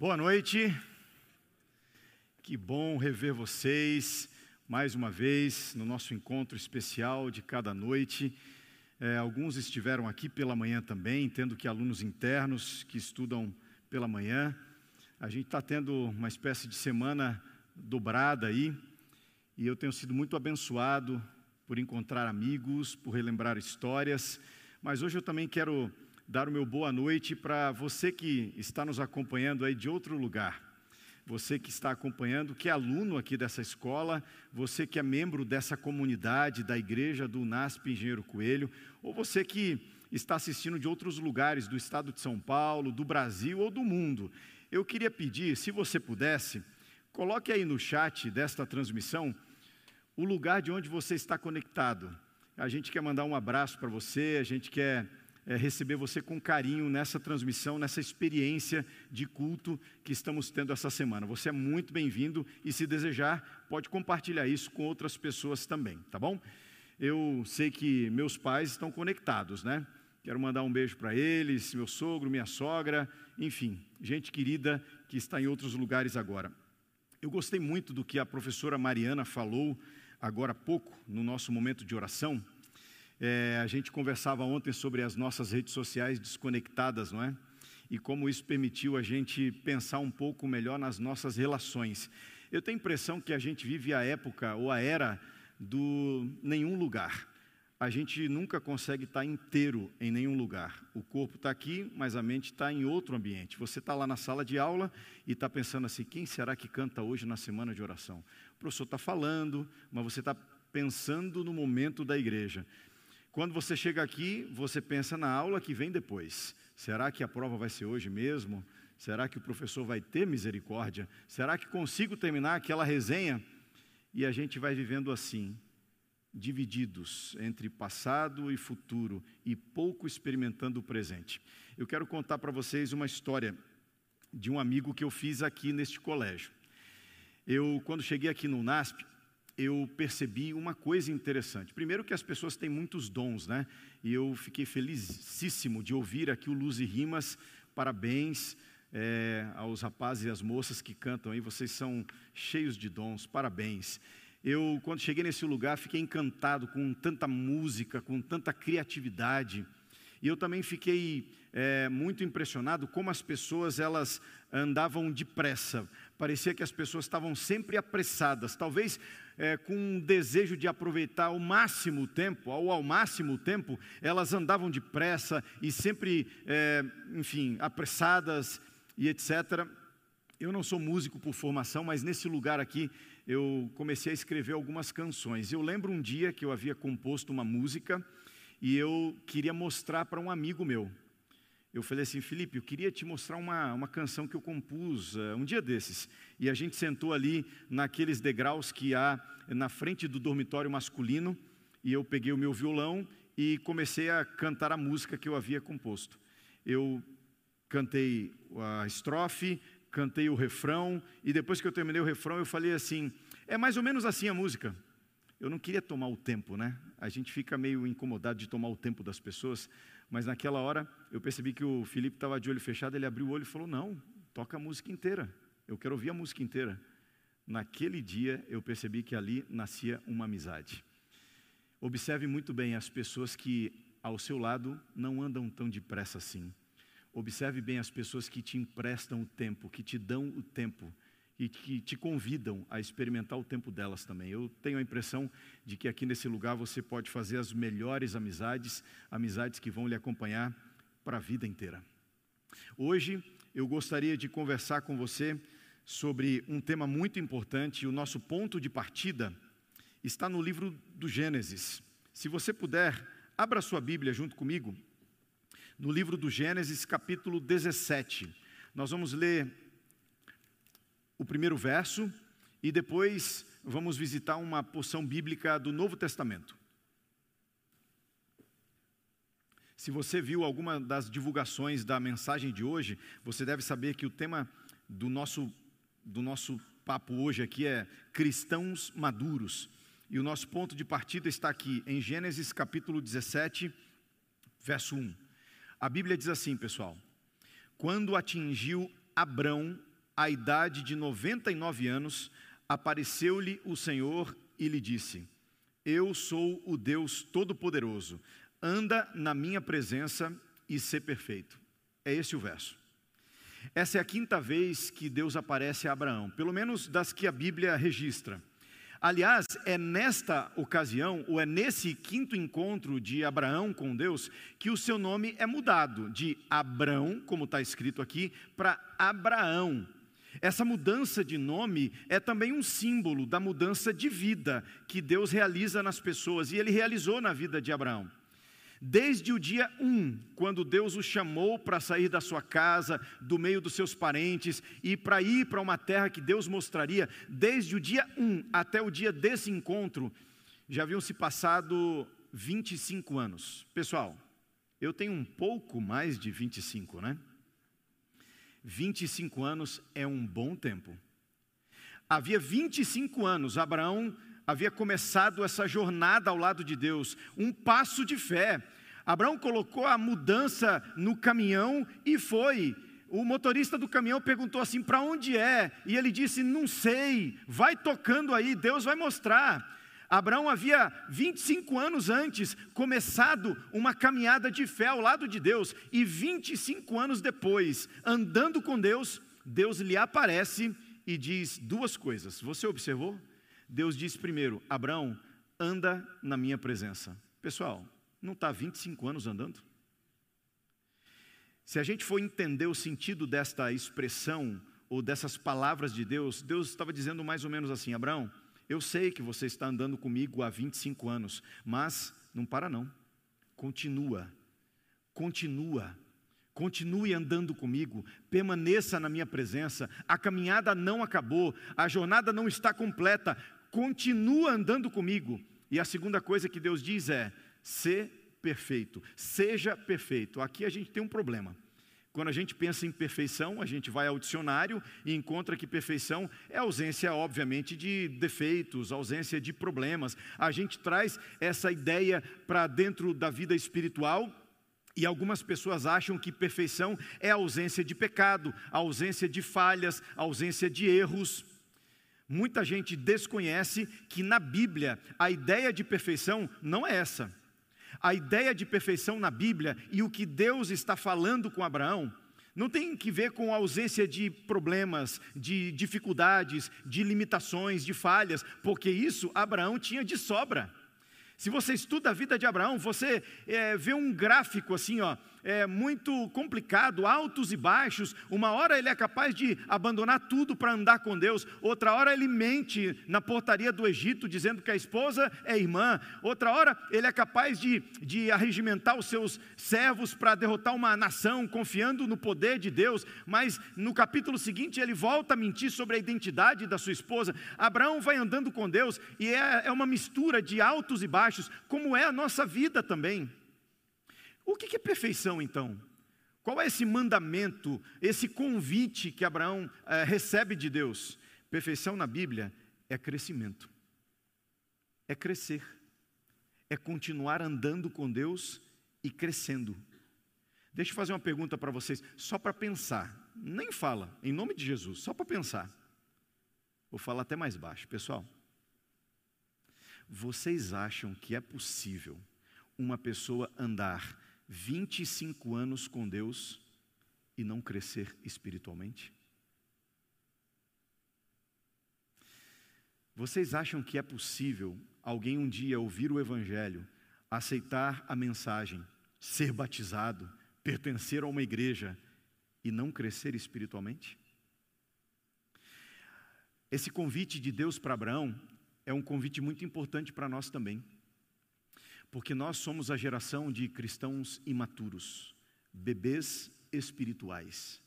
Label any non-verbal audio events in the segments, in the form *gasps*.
Boa noite. Que bom rever vocês mais uma vez no nosso encontro especial de cada noite. É, alguns estiveram aqui pela manhã também, tendo que alunos internos que estudam pela manhã. A gente está tendo uma espécie de semana dobrada aí, e eu tenho sido muito abençoado por encontrar amigos, por relembrar histórias, mas hoje eu também quero dar o meu boa noite para você que está nos acompanhando aí de outro lugar. Você que está acompanhando, que é aluno aqui dessa escola, você que é membro dessa comunidade da igreja do NASP Engenheiro Coelho, ou você que está assistindo de outros lugares do estado de São Paulo, do Brasil ou do mundo. Eu queria pedir, se você pudesse, coloque aí no chat desta transmissão o lugar de onde você está conectado. A gente quer mandar um abraço para você, a gente quer é, receber você com carinho nessa transmissão, nessa experiência de culto que estamos tendo essa semana. Você é muito bem-vindo e, se desejar, pode compartilhar isso com outras pessoas também, tá bom? Eu sei que meus pais estão conectados, né? Quero mandar um beijo para eles, meu sogro, minha sogra, enfim, gente querida que está em outros lugares agora. Eu gostei muito do que a professora Mariana falou agora há pouco, no nosso momento de oração. É, a gente conversava ontem sobre as nossas redes sociais desconectadas, não é? E como isso permitiu a gente pensar um pouco melhor nas nossas relações. Eu tenho a impressão que a gente vive a época ou a era do nenhum lugar. A gente nunca consegue estar inteiro em nenhum lugar. O corpo está aqui, mas a mente está em outro ambiente. Você está lá na sala de aula e está pensando assim: quem será que canta hoje na semana de oração? O professor está falando, mas você está pensando no momento da igreja. Quando você chega aqui, você pensa na aula que vem depois. Será que a prova vai ser hoje mesmo? Será que o professor vai ter misericórdia? Será que consigo terminar aquela resenha? E a gente vai vivendo assim, divididos entre passado e futuro e pouco experimentando o presente. Eu quero contar para vocês uma história de um amigo que eu fiz aqui neste colégio. Eu, quando cheguei aqui no NASP, eu percebi uma coisa interessante. Primeiro que as pessoas têm muitos dons, né? E eu fiquei felicíssimo de ouvir aqui o Luz e Rimas. Parabéns é, aos rapazes e às moças que cantam aí, vocês são cheios de dons, parabéns. Eu, quando cheguei nesse lugar, fiquei encantado com tanta música, com tanta criatividade. E eu também fiquei é, muito impressionado como as pessoas elas andavam depressa. Parecia que as pessoas estavam sempre apressadas, talvez é, com um desejo de aproveitar ao máximo o tempo, ou ao máximo o tempo, elas andavam depressa e sempre, é, enfim, apressadas e etc. Eu não sou músico por formação, mas nesse lugar aqui eu comecei a escrever algumas canções. Eu lembro um dia que eu havia composto uma música e eu queria mostrar para um amigo meu eu falei assim, Felipe, eu queria te mostrar uma, uma canção que eu compus uh, um dia desses. E a gente sentou ali naqueles degraus que há na frente do dormitório masculino, e eu peguei o meu violão e comecei a cantar a música que eu havia composto. Eu cantei a estrofe, cantei o refrão, e depois que eu terminei o refrão, eu falei assim: é mais ou menos assim a música. Eu não queria tomar o tempo, né? A gente fica meio incomodado de tomar o tempo das pessoas, mas naquela hora eu percebi que o Felipe estava de olho fechado, ele abriu o olho e falou: Não, toca a música inteira, eu quero ouvir a música inteira. Naquele dia eu percebi que ali nascia uma amizade. Observe muito bem as pessoas que ao seu lado não andam tão depressa assim. Observe bem as pessoas que te emprestam o tempo, que te dão o tempo e que te convidam a experimentar o tempo delas também. Eu tenho a impressão de que aqui nesse lugar você pode fazer as melhores amizades, amizades que vão lhe acompanhar para a vida inteira. Hoje eu gostaria de conversar com você sobre um tema muito importante, o nosso ponto de partida está no livro do Gênesis. Se você puder, abra sua Bíblia junto comigo, no livro do Gênesis, capítulo 17. Nós vamos ler o primeiro verso e depois vamos visitar uma porção bíblica do Novo Testamento. Se você viu alguma das divulgações da mensagem de hoje, você deve saber que o tema do nosso, do nosso papo hoje aqui é cristãos maduros. E o nosso ponto de partida está aqui em Gênesis capítulo 17, verso 1. A Bíblia diz assim, pessoal: Quando atingiu Abrão à idade de 99 anos, apareceu-lhe o Senhor e lhe disse: Eu sou o Deus Todo-Poderoso, anda na minha presença e ser perfeito. É esse o verso. Essa é a quinta vez que Deus aparece a Abraão, pelo menos das que a Bíblia registra. Aliás, é nesta ocasião, ou é nesse quinto encontro de Abraão com Deus, que o seu nome é mudado de Abrão, como está escrito aqui, para Abraão. Essa mudança de nome é também um símbolo da mudança de vida que Deus realiza nas pessoas, e ele realizou na vida de Abraão. Desde o dia 1, um, quando Deus o chamou para sair da sua casa, do meio dos seus parentes e para ir para uma terra que Deus mostraria, desde o dia 1 um até o dia desse encontro, já haviam se passado 25 anos. Pessoal, eu tenho um pouco mais de 25, né? 25 anos é um bom tempo. Havia 25 anos, Abraão havia começado essa jornada ao lado de Deus, um passo de fé. Abraão colocou a mudança no caminhão e foi. O motorista do caminhão perguntou assim: para onde é? E ele disse: não sei, vai tocando aí, Deus vai mostrar. Abraão havia 25 anos antes começado uma caminhada de fé ao lado de Deus, e 25 anos depois, andando com Deus, Deus lhe aparece e diz duas coisas. Você observou? Deus disse primeiro: Abraão, anda na minha presença. Pessoal, não está 25 anos andando? Se a gente for entender o sentido desta expressão ou dessas palavras de Deus, Deus estava dizendo mais ou menos assim: Abraão, eu sei que você está andando comigo há 25 anos, mas não para não. Continua, continua, continue andando comigo, permaneça na minha presença. A caminhada não acabou, a jornada não está completa continua andando comigo. E a segunda coisa que Deus diz é: ser perfeito, seja perfeito. Aqui a gente tem um problema. Quando a gente pensa em perfeição, a gente vai ao dicionário e encontra que perfeição é ausência, obviamente, de defeitos, ausência de problemas. A gente traz essa ideia para dentro da vida espiritual e algumas pessoas acham que perfeição é ausência de pecado, ausência de falhas, ausência de erros. Muita gente desconhece que na Bíblia a ideia de perfeição não é essa. A ideia de perfeição na Bíblia e o que Deus está falando com Abraão não tem que ver com a ausência de problemas, de dificuldades, de limitações, de falhas, porque isso Abraão tinha de sobra. Se você estuda a vida de Abraão, você é, vê um gráfico assim, ó, é, muito complicado, altos e baixos. Uma hora ele é capaz de abandonar tudo para andar com Deus, outra hora ele mente na portaria do Egito, dizendo que a esposa é irmã, outra hora ele é capaz de, de arregimentar os seus servos para derrotar uma nação, confiando no poder de Deus, mas no capítulo seguinte ele volta a mentir sobre a identidade da sua esposa. Abraão vai andando com Deus e é, é uma mistura de altos e baixos, como é a nossa vida também. O que é perfeição então? Qual é esse mandamento, esse convite que Abraão é, recebe de Deus? Perfeição na Bíblia é crescimento, é crescer, é continuar andando com Deus e crescendo. Deixa eu fazer uma pergunta para vocês, só para pensar, nem fala, em nome de Jesus, só para pensar. Vou falar até mais baixo, pessoal. Vocês acham que é possível uma pessoa andar 25 anos com Deus e não crescer espiritualmente? Vocês acham que é possível alguém um dia ouvir o Evangelho, aceitar a mensagem, ser batizado, pertencer a uma igreja e não crescer espiritualmente? Esse convite de Deus para Abraão é um convite muito importante para nós também. Porque nós somos a geração de cristãos imaturos, bebês espirituais.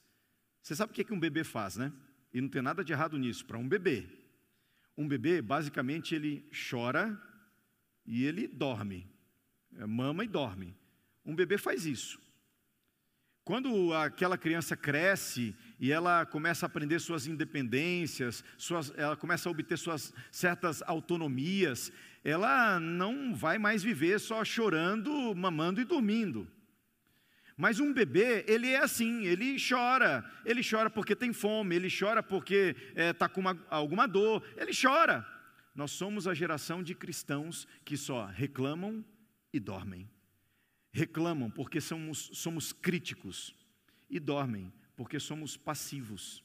Você sabe o que, é que um bebê faz, né? E não tem nada de errado nisso, para um bebê. Um bebê, basicamente, ele chora e ele dorme. É, mama e dorme. Um bebê faz isso. Quando aquela criança cresce e ela começa a aprender suas independências, suas, ela começa a obter suas certas autonomias, ela não vai mais viver só chorando, mamando e dormindo. Mas um bebê, ele é assim, ele chora. Ele chora porque tem fome, ele chora porque está eh, é, com uma, alguma dor, ele chora. Nós somos a geração de cristãos que só reclamam e dormem. Reclamam porque somos, somos críticos e dormem porque somos passivos.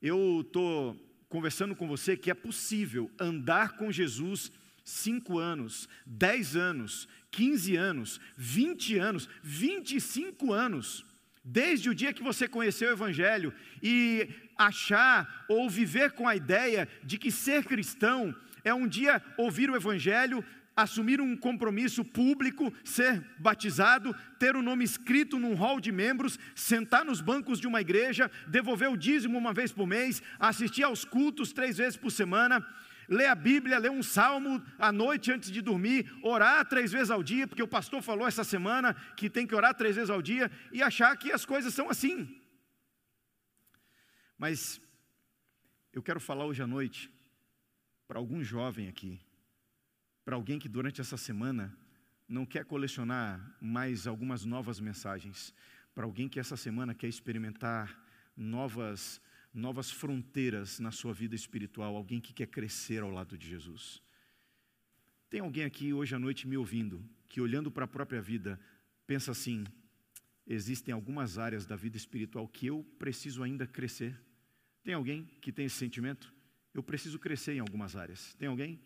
Eu estou conversando com você que é possível andar com Jesus cinco anos, dez anos, 15 anos, 20 anos, 25 anos, desde o dia que você conheceu o Evangelho e achar ou viver com a ideia de que ser cristão é um dia ouvir o Evangelho, assumir um compromisso público, ser batizado, ter o nome escrito num hall de membros, sentar nos bancos de uma igreja, devolver o dízimo uma vez por mês, assistir aos cultos três vezes por semana ler a Bíblia, ler um salmo à noite antes de dormir, orar três vezes ao dia, porque o pastor falou essa semana que tem que orar três vezes ao dia, e achar que as coisas são assim. Mas eu quero falar hoje à noite para algum jovem aqui, para alguém que durante essa semana não quer colecionar mais algumas novas mensagens, para alguém que essa semana quer experimentar novas novas fronteiras na sua vida espiritual, alguém que quer crescer ao lado de Jesus. Tem alguém aqui hoje à noite me ouvindo, que olhando para a própria vida, pensa assim: existem algumas áreas da vida espiritual que eu preciso ainda crescer? Tem alguém que tem esse sentimento? Eu preciso crescer em algumas áreas. Tem alguém?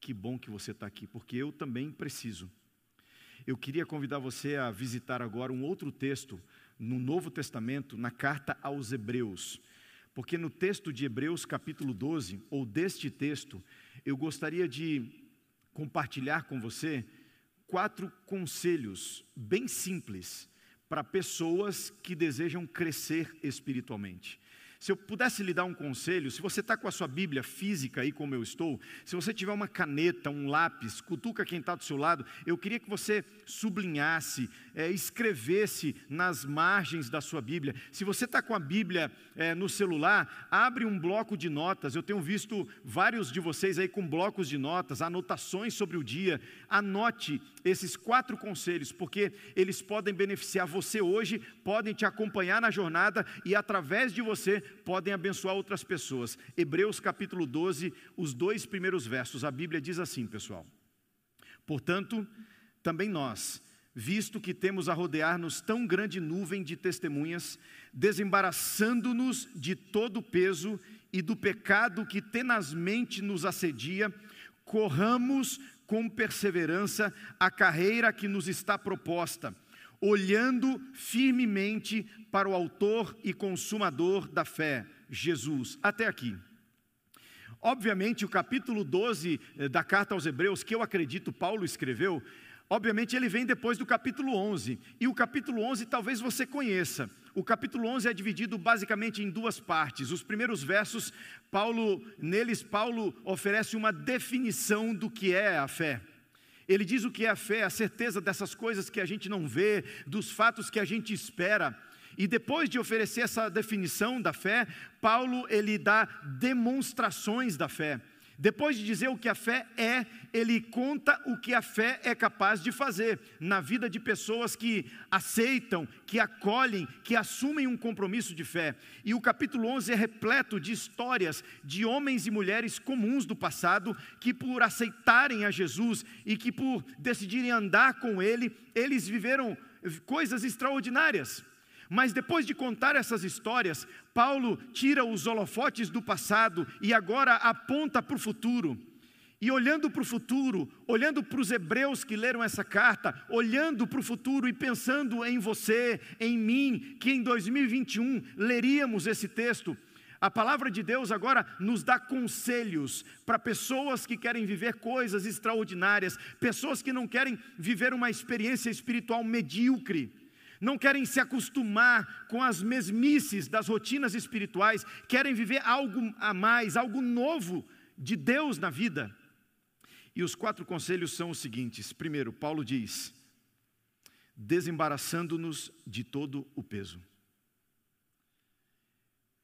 Que bom que você está aqui, porque eu também preciso. Eu queria convidar você a visitar agora um outro texto no Novo Testamento, na carta aos Hebreus. Porque no texto de Hebreus, capítulo 12, ou deste texto, eu gostaria de compartilhar com você quatro conselhos bem simples para pessoas que desejam crescer espiritualmente. Se eu pudesse lhe dar um conselho, se você está com a sua Bíblia física aí como eu estou, se você tiver uma caneta, um lápis, cutuca quem está do seu lado, eu queria que você sublinhasse, é, escrevesse nas margens da sua Bíblia. Se você está com a Bíblia é, no celular, abre um bloco de notas. Eu tenho visto vários de vocês aí com blocos de notas, anotações sobre o dia. Anote esses quatro conselhos, porque eles podem beneficiar você hoje, podem te acompanhar na jornada e através de você podem abençoar outras pessoas. Hebreus capítulo 12, os dois primeiros versos, a Bíblia diz assim, pessoal: Portanto, também nós, visto que temos a rodear-nos tão grande nuvem de testemunhas, desembaraçando-nos de todo o peso e do pecado que tenazmente nos assedia, corramos com perseverança a carreira que nos está proposta olhando firmemente para o Autor e Consumador da fé, Jesus. Até aqui. Obviamente, o capítulo 12 eh, da carta aos Hebreus, que eu acredito Paulo escreveu, obviamente ele vem depois do capítulo 11. E o capítulo 11 talvez você conheça. O capítulo 11 é dividido basicamente em duas partes. Os primeiros versos, Paulo, neles Paulo oferece uma definição do que é a fé. Ele diz o que é a fé, a certeza dessas coisas que a gente não vê, dos fatos que a gente espera. E depois de oferecer essa definição da fé, Paulo ele dá demonstrações da fé. Depois de dizer o que a fé é, ele conta o que a fé é capaz de fazer na vida de pessoas que aceitam, que acolhem, que assumem um compromisso de fé. E o capítulo 11 é repleto de histórias de homens e mulheres comuns do passado que, por aceitarem a Jesus e que, por decidirem andar com Ele, eles viveram coisas extraordinárias. Mas depois de contar essas histórias, Paulo tira os holofotes do passado e agora aponta para o futuro. E olhando para o futuro, olhando para os hebreus que leram essa carta, olhando para o futuro e pensando em você, em mim, que em 2021 leríamos esse texto, a palavra de Deus agora nos dá conselhos para pessoas que querem viver coisas extraordinárias, pessoas que não querem viver uma experiência espiritual medíocre não querem se acostumar com as mesmices das rotinas espirituais, querem viver algo a mais, algo novo de Deus na vida. E os quatro conselhos são os seguintes: primeiro, Paulo diz, desembaraçando-nos de todo o peso.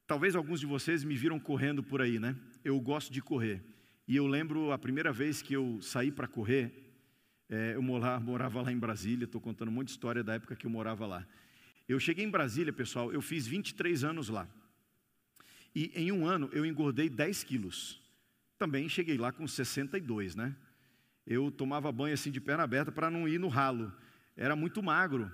Talvez alguns de vocês me viram correndo por aí, né? Eu gosto de correr. E eu lembro a primeira vez que eu saí para correr, É, eu morava lá em Brasília, estou contando de história da época que eu morava lá. Eu cheguei em Brasília, pessoal, eu fiz 23 anos lá. E em um ano eu engordei 10 quilos. Também cheguei lá com 62, né? Eu tomava banho assim de perna aberta para não ir no ralo. Era muito magro.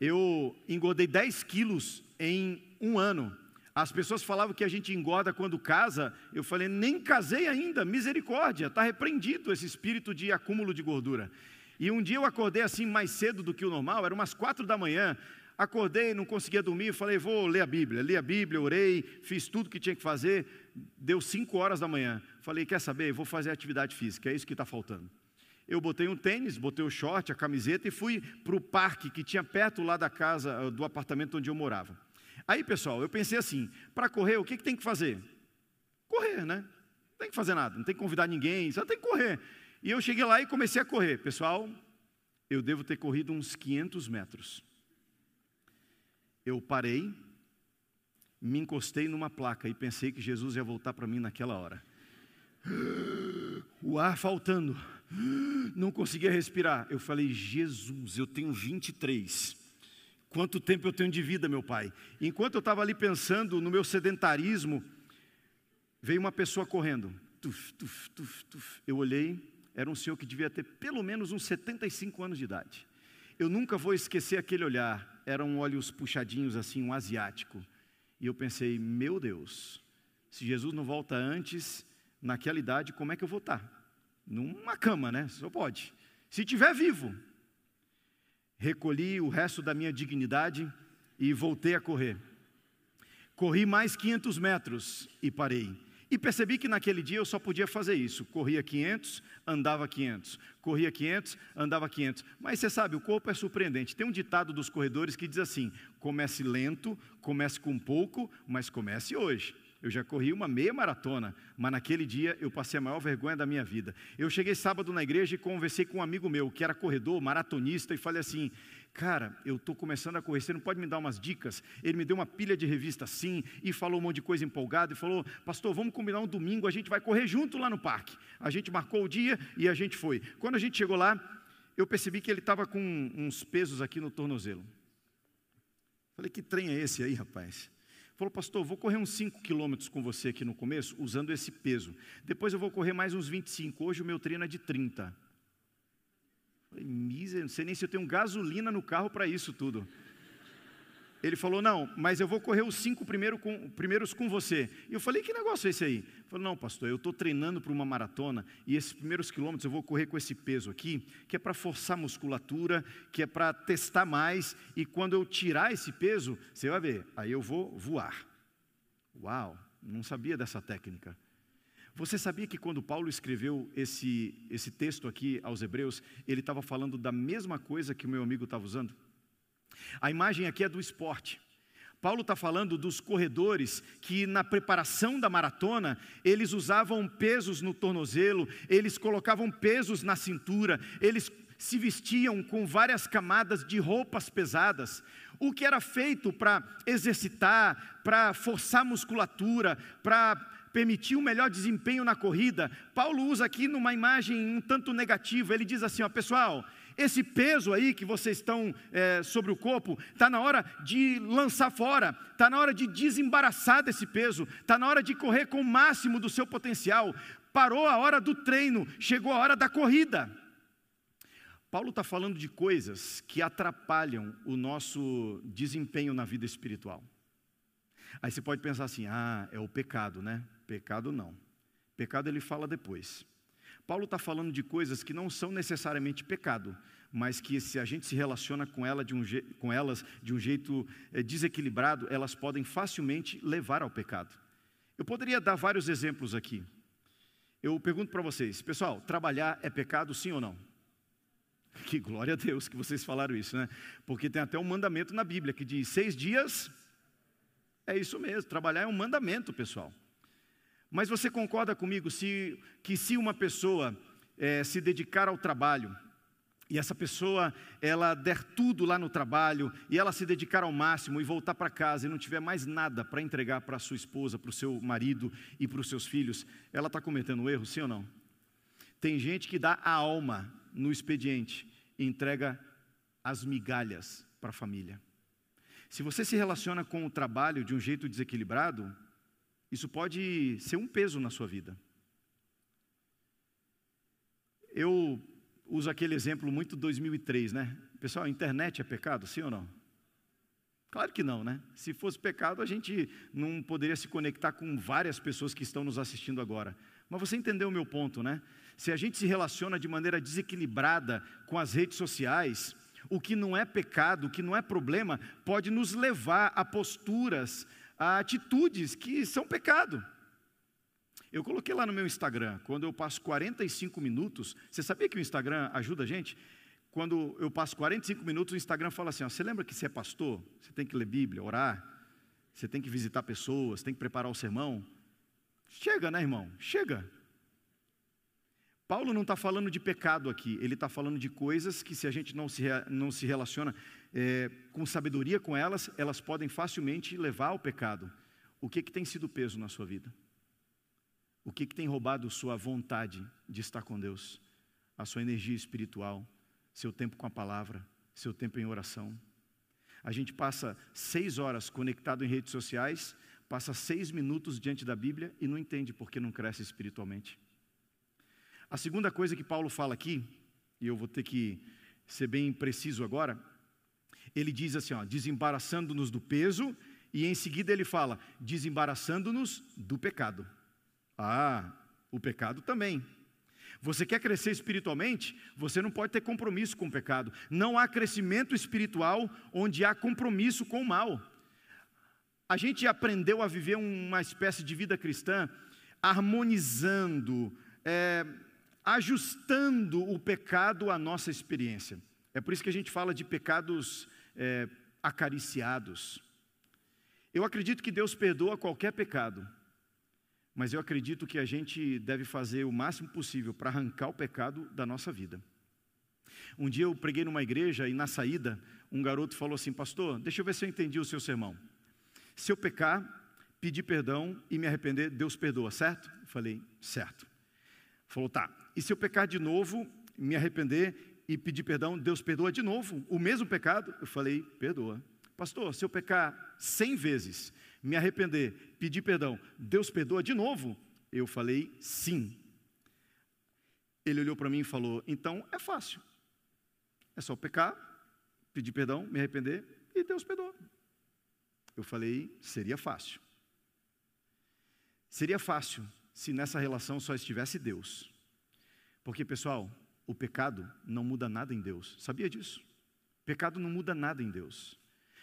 Eu engordei 10 quilos em um ano. As pessoas falavam que a gente engorda quando casa. Eu falei, nem casei ainda, misericórdia, está repreendido esse espírito de acúmulo de gordura. E um dia eu acordei assim mais cedo do que o normal, era umas quatro da manhã. Acordei, não conseguia dormir, falei, vou ler a Bíblia. Li a Bíblia, orei, fiz tudo que tinha que fazer. Deu cinco horas da manhã. Falei, quer saber? Vou fazer atividade física, é isso que está faltando. Eu botei um tênis, botei o short, a camiseta e fui para o parque que tinha perto lá da casa, do apartamento onde eu morava. Aí, pessoal, eu pensei assim: para correr, o que, que tem que fazer? Correr, né? Não tem que fazer nada, não tem que convidar ninguém, só tem que correr. E eu cheguei lá e comecei a correr. Pessoal, eu devo ter corrido uns 500 metros. Eu parei, me encostei numa placa e pensei que Jesus ia voltar para mim naquela hora. *gasps* O ar faltando, *gasps* não conseguia respirar. Eu falei, Jesus, eu tenho 23. Quanto tempo eu tenho de vida, meu pai? Enquanto eu estava ali pensando no meu sedentarismo, veio uma pessoa correndo. Tuf, tuf, tuf, tuf. Eu olhei, era um senhor que devia ter pelo menos uns 75 anos de idade. Eu nunca vou esquecer aquele olhar. Eram olhos puxadinhos assim, um asiático. E eu pensei, meu Deus, se Jesus não volta antes, naquela idade, como é que eu vou estar? Numa cama, né? Só pode. Se tiver vivo, recolhi o resto da minha dignidade e voltei a correr. Corri mais 500 metros e parei. E percebi que naquele dia eu só podia fazer isso. Corria 500, andava 500. Corria 500, andava 500. Mas você sabe, o corpo é surpreendente. Tem um ditado dos corredores que diz assim: comece lento, comece com pouco, mas comece hoje. Eu já corri uma meia maratona, mas naquele dia eu passei a maior vergonha da minha vida. Eu cheguei sábado na igreja e conversei com um amigo meu, que era corredor, maratonista, e falei assim: Cara, eu estou começando a correr, você não pode me dar umas dicas? Ele me deu uma pilha de revista assim, e falou um monte de coisa empolgada, e falou: Pastor, vamos combinar um domingo, a gente vai correr junto lá no parque. A gente marcou o dia e a gente foi. Quando a gente chegou lá, eu percebi que ele estava com uns pesos aqui no tornozelo. Falei: Que trem é esse aí, rapaz? Falou, pastor, vou correr uns 5 quilômetros com você aqui no começo, usando esse peso. Depois eu vou correr mais uns 25. Hoje o meu treino é de 30. Falei, não sei nem se eu tenho gasolina no carro para isso tudo. Ele falou, não, mas eu vou correr os cinco primeiro com, primeiros com você. E eu falei, que negócio é esse aí? Ele falou, não, pastor, eu estou treinando para uma maratona e esses primeiros quilômetros eu vou correr com esse peso aqui, que é para forçar a musculatura, que é para testar mais, e quando eu tirar esse peso, você vai ver, aí eu vou voar. Uau, não sabia dessa técnica. Você sabia que quando Paulo escreveu esse, esse texto aqui aos Hebreus, ele estava falando da mesma coisa que o meu amigo estava usando? A imagem aqui é do esporte. Paulo está falando dos corredores que, na preparação da maratona, eles usavam pesos no tornozelo, eles colocavam pesos na cintura, eles se vestiam com várias camadas de roupas pesadas, o que era feito para exercitar, para forçar musculatura, para permitir um melhor desempenho na corrida. Paulo usa aqui numa imagem um tanto negativa, ele diz assim: ó, pessoal, esse peso aí que vocês estão é, sobre o corpo, está na hora de lançar fora, está na hora de desembaraçar desse peso, está na hora de correr com o máximo do seu potencial. Parou a hora do treino, chegou a hora da corrida. Paulo está falando de coisas que atrapalham o nosso desempenho na vida espiritual. Aí você pode pensar assim: ah, é o pecado, né? Pecado não. Pecado ele fala depois. Paulo está falando de coisas que não são necessariamente pecado, mas que se a gente se relaciona com, ela de um com elas de um jeito é, desequilibrado, elas podem facilmente levar ao pecado. Eu poderia dar vários exemplos aqui. Eu pergunto para vocês, pessoal, trabalhar é pecado sim ou não? *laughs* Que glória a Deus que vocês falaram isso, né? Porque tem até um mandamento na Bíblia que diz: seis dias, é isso mesmo, trabalhar é um mandamento, pessoal. Mas você concorda comigo se, que se uma pessoa é, se dedicar ao trabalho, e essa pessoa ela der tudo lá no trabalho, e ela se dedicar ao máximo e voltar para casa e não tiver mais nada para entregar para sua esposa, para o seu marido e para os seus filhos, ela está cometendo um erro, sim ou não? Tem gente que dá a alma no expediente e entrega as migalhas para a família. Se você se relaciona com o trabalho de um jeito desequilibrado, isso pode ser um peso na sua vida. Eu uso aquele exemplo muito 2003, né? Pessoal, a internet é pecado, sim ou não? Claro que não, né? Se fosse pecado, a gente não poderia se conectar com várias pessoas que estão nos assistindo agora. Mas você entendeu o meu ponto, né? Se a gente se relaciona de maneira desequilibrada com as redes sociais, o que não é pecado, o que não é problema, pode nos levar a posturas, a atitudes que são pecado. Eu coloquei lá no meu Instagram, quando eu passo 45 minutos, você sabia que o Instagram ajuda a gente? Quando eu passo 45 minutos, o Instagram fala assim: ó, você lembra que você é pastor? Você tem que ler Bíblia, orar, você tem que visitar pessoas, tem que preparar o sermão. Chega, né, irmão? Chega. Paulo não está falando de pecado aqui, ele está falando de coisas que, se a gente não se, não se relaciona é, com sabedoria com elas, elas podem facilmente levar ao pecado. O que, que tem sido peso na sua vida? O que, que tem roubado sua vontade de estar com Deus? A sua energia espiritual, seu tempo com a palavra, seu tempo em oração. A gente passa seis horas conectado em redes sociais, passa seis minutos diante da Bíblia e não entende porque não cresce espiritualmente. A segunda coisa que Paulo fala aqui, e eu vou ter que ser bem preciso agora, ele diz assim, desembaraçando-nos do peso, e em seguida ele fala, desembaraçando-nos do pecado. Ah, o pecado também. Você quer crescer espiritualmente? Você não pode ter compromisso com o pecado. Não há crescimento espiritual onde há compromisso com o mal. A gente aprendeu a viver uma espécie de vida cristã harmonizando, é, ajustando o pecado à nossa experiência. É por isso que a gente fala de pecados é, acariciados. Eu acredito que Deus perdoa qualquer pecado, mas eu acredito que a gente deve fazer o máximo possível para arrancar o pecado da nossa vida. Um dia eu preguei numa igreja e na saída um garoto falou assim: Pastor, deixa eu ver se eu entendi o seu sermão. Se eu pecar, pedir perdão e me arrepender, Deus perdoa, certo? Eu falei: Certo. Falou: Tá, e se eu pecar de novo, me arrepender e pedir perdão, Deus perdoa de novo o mesmo pecado? Eu falei, perdoa. Pastor, se eu pecar cem vezes, me arrepender, pedir perdão, Deus perdoa de novo? Eu falei, sim. Ele olhou para mim e falou, então é fácil. É só pecar, pedir perdão, me arrepender e Deus perdoa. Eu falei, seria fácil. Seria fácil se nessa relação só estivesse Deus. Porque, pessoal, o pecado não muda nada em Deus. Sabia disso? Pecado não muda nada em Deus.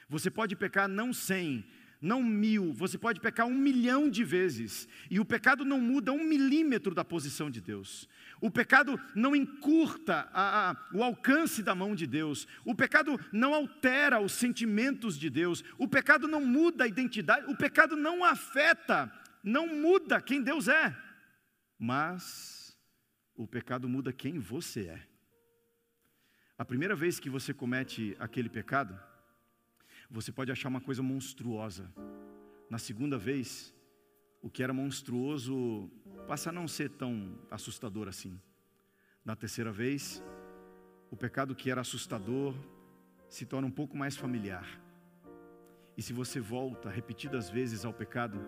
Você pode pecar não cem, não mil, você pode pecar um milhão de vezes, e o pecado não muda um milímetro da posição de Deus. O pecado não encurta a, a, o alcance da mão de Deus. O pecado não altera os sentimentos de Deus. O pecado não muda a identidade. O pecado não afeta, não muda quem Deus é. Mas o pecado muda quem você é. A primeira vez que você comete aquele pecado, você pode achar uma coisa monstruosa. Na segunda vez, o que era monstruoso passa a não ser tão assustador assim. Na terceira vez, o pecado que era assustador se torna um pouco mais familiar. E se você volta repetidas vezes ao pecado,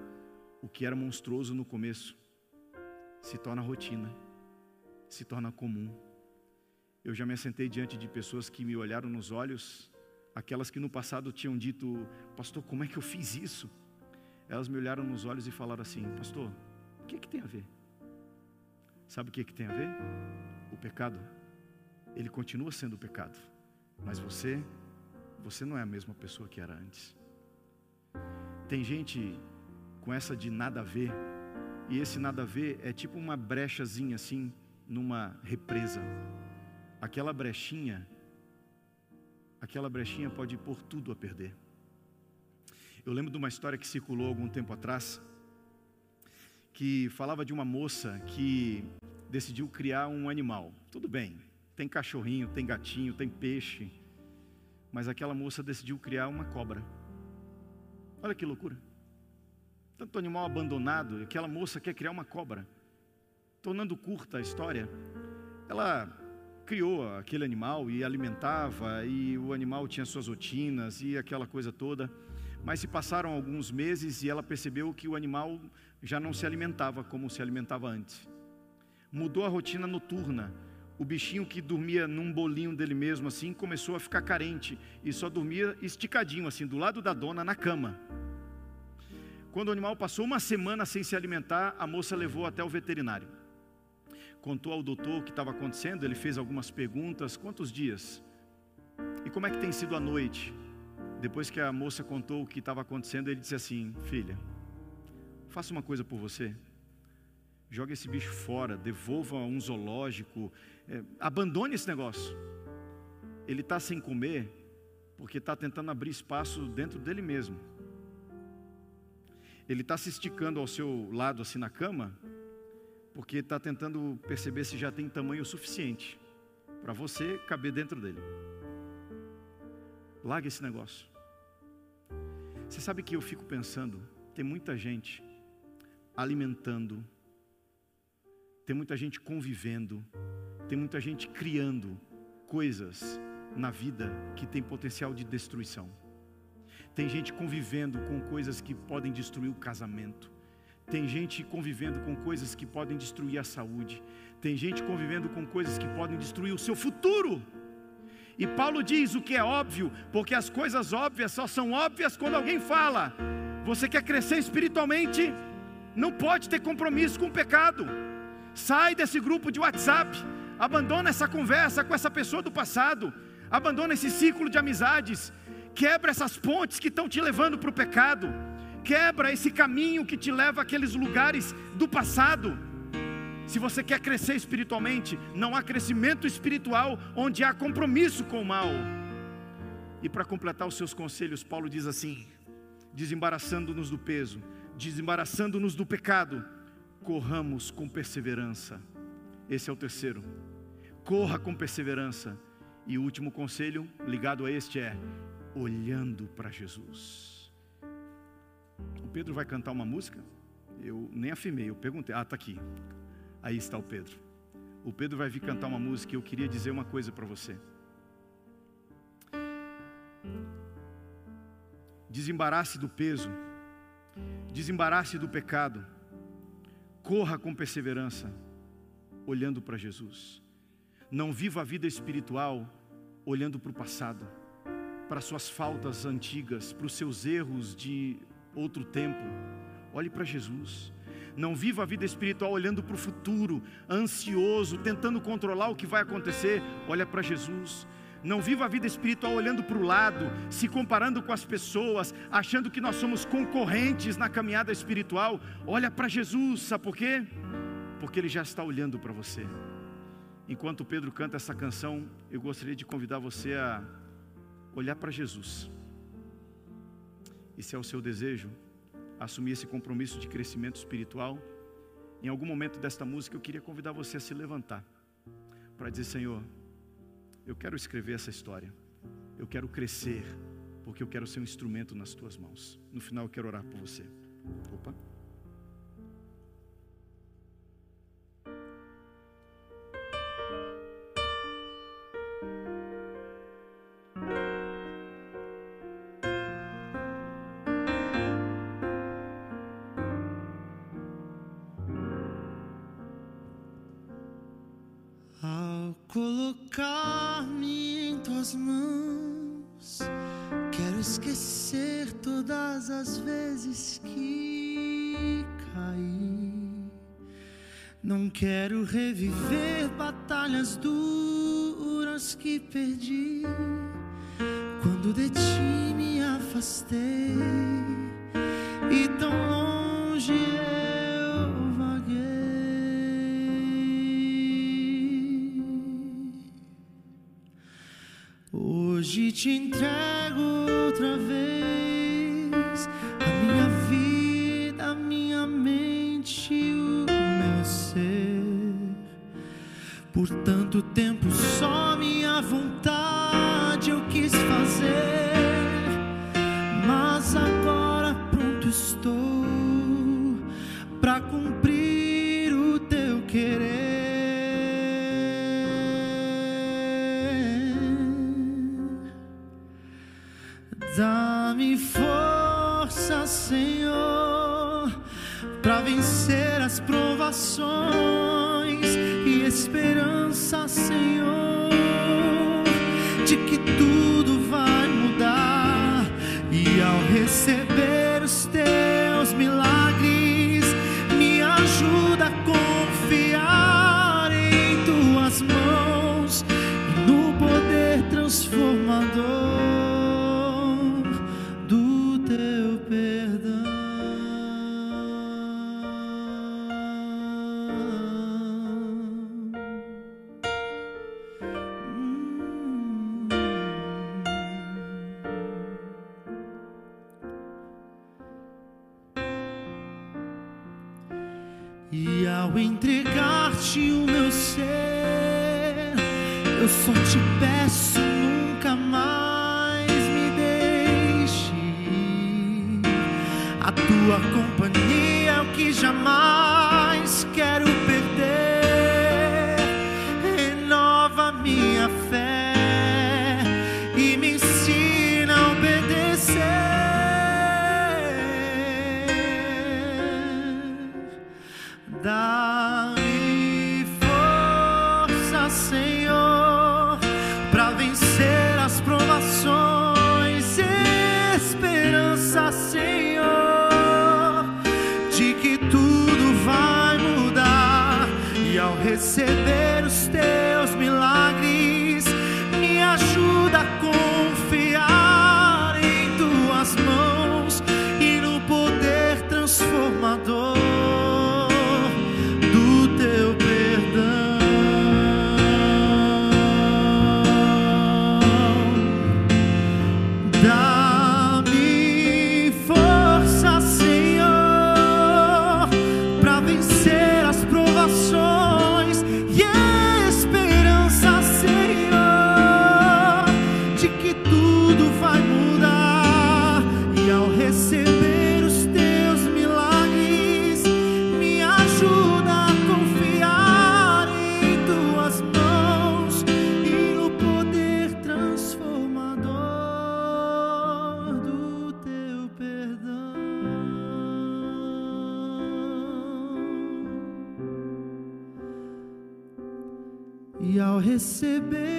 o que era monstruoso no começo se torna rotina se torna comum. Eu já me assentei diante de pessoas que me olharam nos olhos, aquelas que no passado tinham dito, pastor, como é que eu fiz isso? Elas me olharam nos olhos e falaram assim, pastor, o que, é que tem a ver? Sabe o que, é que tem a ver? O pecado, ele continua sendo pecado, mas você, você não é a mesma pessoa que era antes. Tem gente com essa de nada a ver, e esse nada a ver é tipo uma brechazinha assim, numa represa. Aquela brechinha, aquela brechinha pode pôr tudo a perder. Eu lembro de uma história que circulou algum tempo atrás, que falava de uma moça que decidiu criar um animal. Tudo bem, tem cachorrinho, tem gatinho, tem peixe, mas aquela moça decidiu criar uma cobra. Olha que loucura. Tanto animal abandonado, aquela moça quer criar uma cobra tornando curta a história, ela criou aquele animal e alimentava, e o animal tinha suas rotinas e aquela coisa toda. Mas se passaram alguns meses e ela percebeu que o animal já não se alimentava como se alimentava antes. Mudou a rotina noturna. O bichinho que dormia num bolinho dele mesmo assim começou a ficar carente e só dormia esticadinho assim do lado da dona na cama. Quando o animal passou uma semana sem se alimentar, a moça levou até o veterinário. Contou ao doutor o que estava acontecendo, ele fez algumas perguntas: quantos dias? E como é que tem sido a noite? Depois que a moça contou o que estava acontecendo, ele disse assim: Filha, faça uma coisa por você. Jogue esse bicho fora, devolva a um zoológico, é, abandone esse negócio. Ele está sem comer porque está tentando abrir espaço dentro dele mesmo. Ele está se esticando ao seu lado assim na cama porque está tentando perceber se já tem tamanho suficiente para você caber dentro dele. Larga esse negócio. Você sabe que eu fico pensando, tem muita gente alimentando, tem muita gente convivendo, tem muita gente criando coisas na vida que tem potencial de destruição. Tem gente convivendo com coisas que podem destruir o casamento. Tem gente convivendo com coisas que podem destruir a saúde. Tem gente convivendo com coisas que podem destruir o seu futuro. E Paulo diz o que é óbvio, porque as coisas óbvias só são óbvias quando alguém fala. Você quer crescer espiritualmente? Não pode ter compromisso com o pecado. Sai desse grupo de WhatsApp, abandona essa conversa com essa pessoa do passado, abandona esse ciclo de amizades, quebra essas pontes que estão te levando para o pecado, quebra esse caminho que te leva àqueles lugares do passado se você quer crescer espiritualmente, não há crescimento espiritual onde há compromisso com o mal. E para completar os seus conselhos, Paulo diz assim: desembaraçando-nos do peso, desembaraçando-nos do pecado, corramos com perseverança. Esse é o terceiro. Corra com perseverança. E o último conselho ligado a este é: olhando para Jesus. O Pedro vai cantar uma música? Eu nem afirmei, eu perguntei. Ah, está aqui. Aí está o Pedro. O Pedro vai vir cantar uma música e eu queria dizer uma coisa para você. Desembarace do peso, desembarace do pecado, corra com perseverança, olhando para Jesus. Não viva a vida espiritual olhando para o passado, para suas faltas antigas, para os seus erros de outro tempo. Olhe para Jesus. Não viva a vida espiritual olhando para o futuro, ansioso, tentando controlar o que vai acontecer. Olha para Jesus. Não viva a vida espiritual olhando para o lado, se comparando com as pessoas, achando que nós somos concorrentes na caminhada espiritual. Olha para Jesus, sabe por quê? Porque Ele já está olhando para você. Enquanto Pedro canta essa canção, eu gostaria de convidar você a olhar para Jesus. E se é o seu desejo, assumir esse compromisso de crescimento espiritual, em algum momento desta música eu queria convidar você a se levantar para dizer: Senhor, eu quero escrever essa história, eu quero crescer, porque eu quero ser um instrumento nas tuas mãos. No final eu quero orar por você. Opa. Vezes que caí. Não quero reviver batalhas duras que perdi. Quando de ti me afastei e tão longe eu Hoje te entrego outra vez Por tanto tempo, só minha vontade eu quis fazer, mas agora pronto estou para cumprir o teu querer. Dá-me força, Senhor, para vencer as provações esperança, Senhor, receber